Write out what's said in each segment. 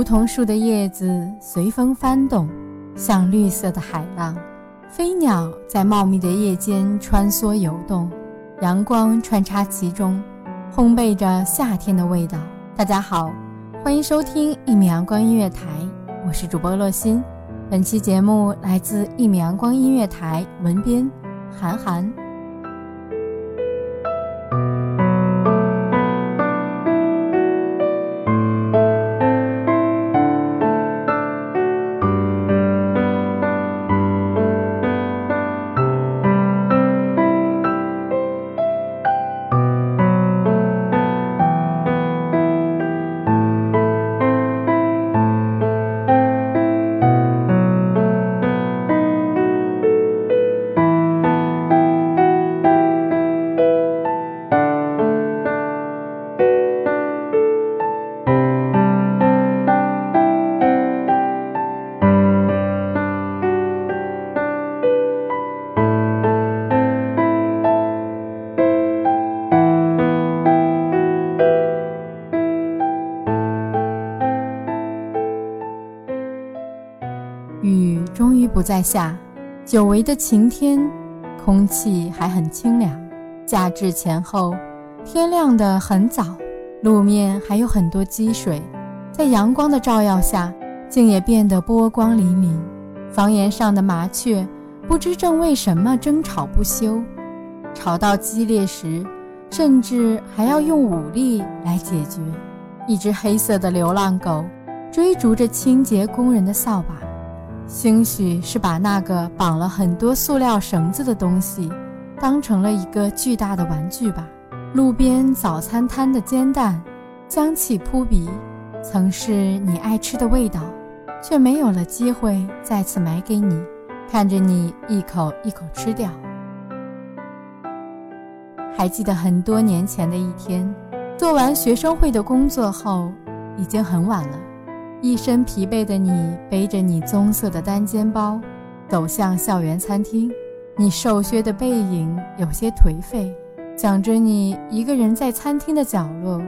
梧桐树的叶子随风翻动，像绿色的海浪。飞鸟在茂密的叶间穿梭游动，阳光穿插其中，烘焙着夏天的味道。大家好，欢迎收听一米阳光音乐台，我是主播洛心。本期节目来自一米阳光音乐台，文编韩寒。不在下，久违的晴天，空气还很清凉。夏至前后，天亮得很早，路面还有很多积水，在阳光的照耀下，竟也变得波光粼粼。房檐上的麻雀，不知正为什么争吵不休，吵到激烈时，甚至还要用武力来解决。一只黑色的流浪狗，追逐着清洁工人的扫把。兴许是把那个绑了很多塑料绳子的东西当成了一个巨大的玩具吧。路边早餐摊的煎蛋，香气扑鼻，曾是你爱吃的味道，却没有了机会再次买给你。看着你一口一口吃掉。还记得很多年前的一天，做完学生会的工作后，已经很晚了。一身疲惫的你，背着你棕色的单肩包，走向校园餐厅。你瘦削的背影有些颓废，想着你一个人在餐厅的角落，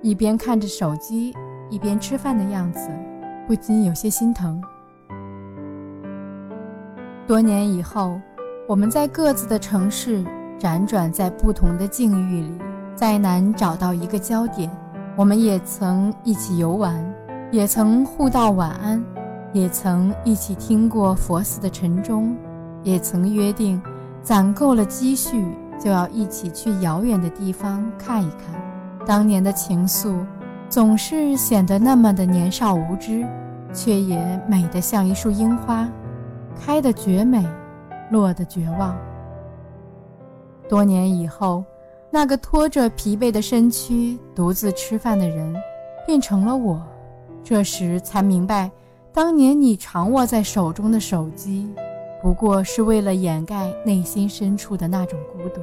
一边看着手机，一边吃饭的样子，不禁有些心疼。多年以后，我们在各自的城市辗转在不同的境遇里，再难找到一个焦点。我们也曾一起游玩。也曾互道晚安，也曾一起听过佛寺的晨钟，也曾约定，攒够了积蓄就要一起去遥远的地方看一看。当年的情愫，总是显得那么的年少无知，却也美得像一束樱花，开得绝美，落得绝望。多年以后，那个拖着疲惫的身躯独自吃饭的人，变成了我。这时才明白，当年你常握在手中的手机，不过是为了掩盖内心深处的那种孤独。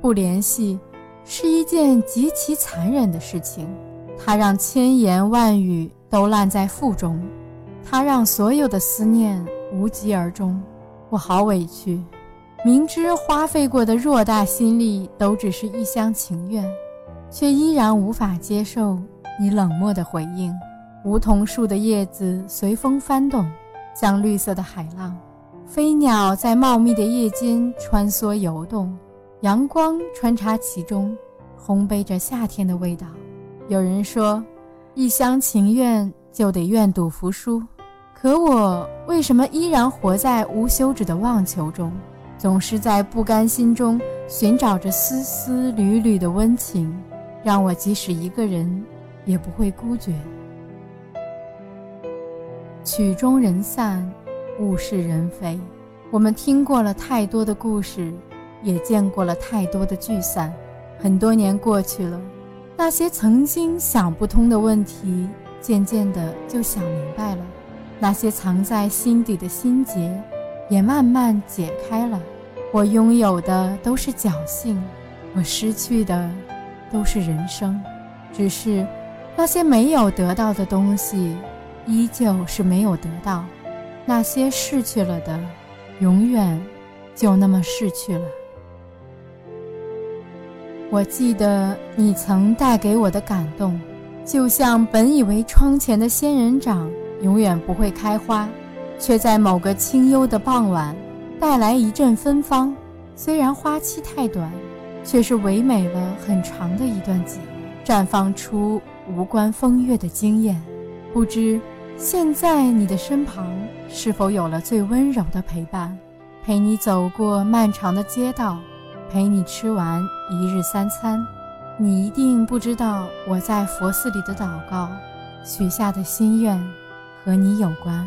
不联系，是一件极其残忍的事情。它让千言万语都烂在腹中，它让所有的思念无疾而终。我好委屈，明知花费过的偌大心力都只是一厢情愿，却依然无法接受你冷漠的回应。梧桐树的叶子随风翻动，像绿色的海浪。飞鸟在茂密的夜间穿梭游动，阳光穿插其中，烘焙着夏天的味道。有人说，一厢情愿就得愿赌服输，可我为什么依然活在无休止的妄求中，总是在不甘心中寻找着丝丝缕缕的温情，让我即使一个人也不会孤绝。曲终人散。物是人非，我们听过了太多的故事，也见过了太多的聚散。很多年过去了，那些曾经想不通的问题，渐渐的就想明白了；那些藏在心底的心结，也慢慢解开了。我拥有的都是侥幸，我失去的都是人生。只是那些没有得到的东西，依旧是没有得到。那些逝去了的，永远就那么逝去了。我记得你曾带给我的感动，就像本以为窗前的仙人掌永远不会开花，却在某个清幽的傍晚带来一阵芬芳。虽然花期太短，却是唯美了很长的一段季，绽放出无关风月的惊艳。不知。现在你的身旁是否有了最温柔的陪伴，陪你走过漫长的街道，陪你吃完一日三餐？你一定不知道我在佛寺里的祷告，许下的心愿和你有关。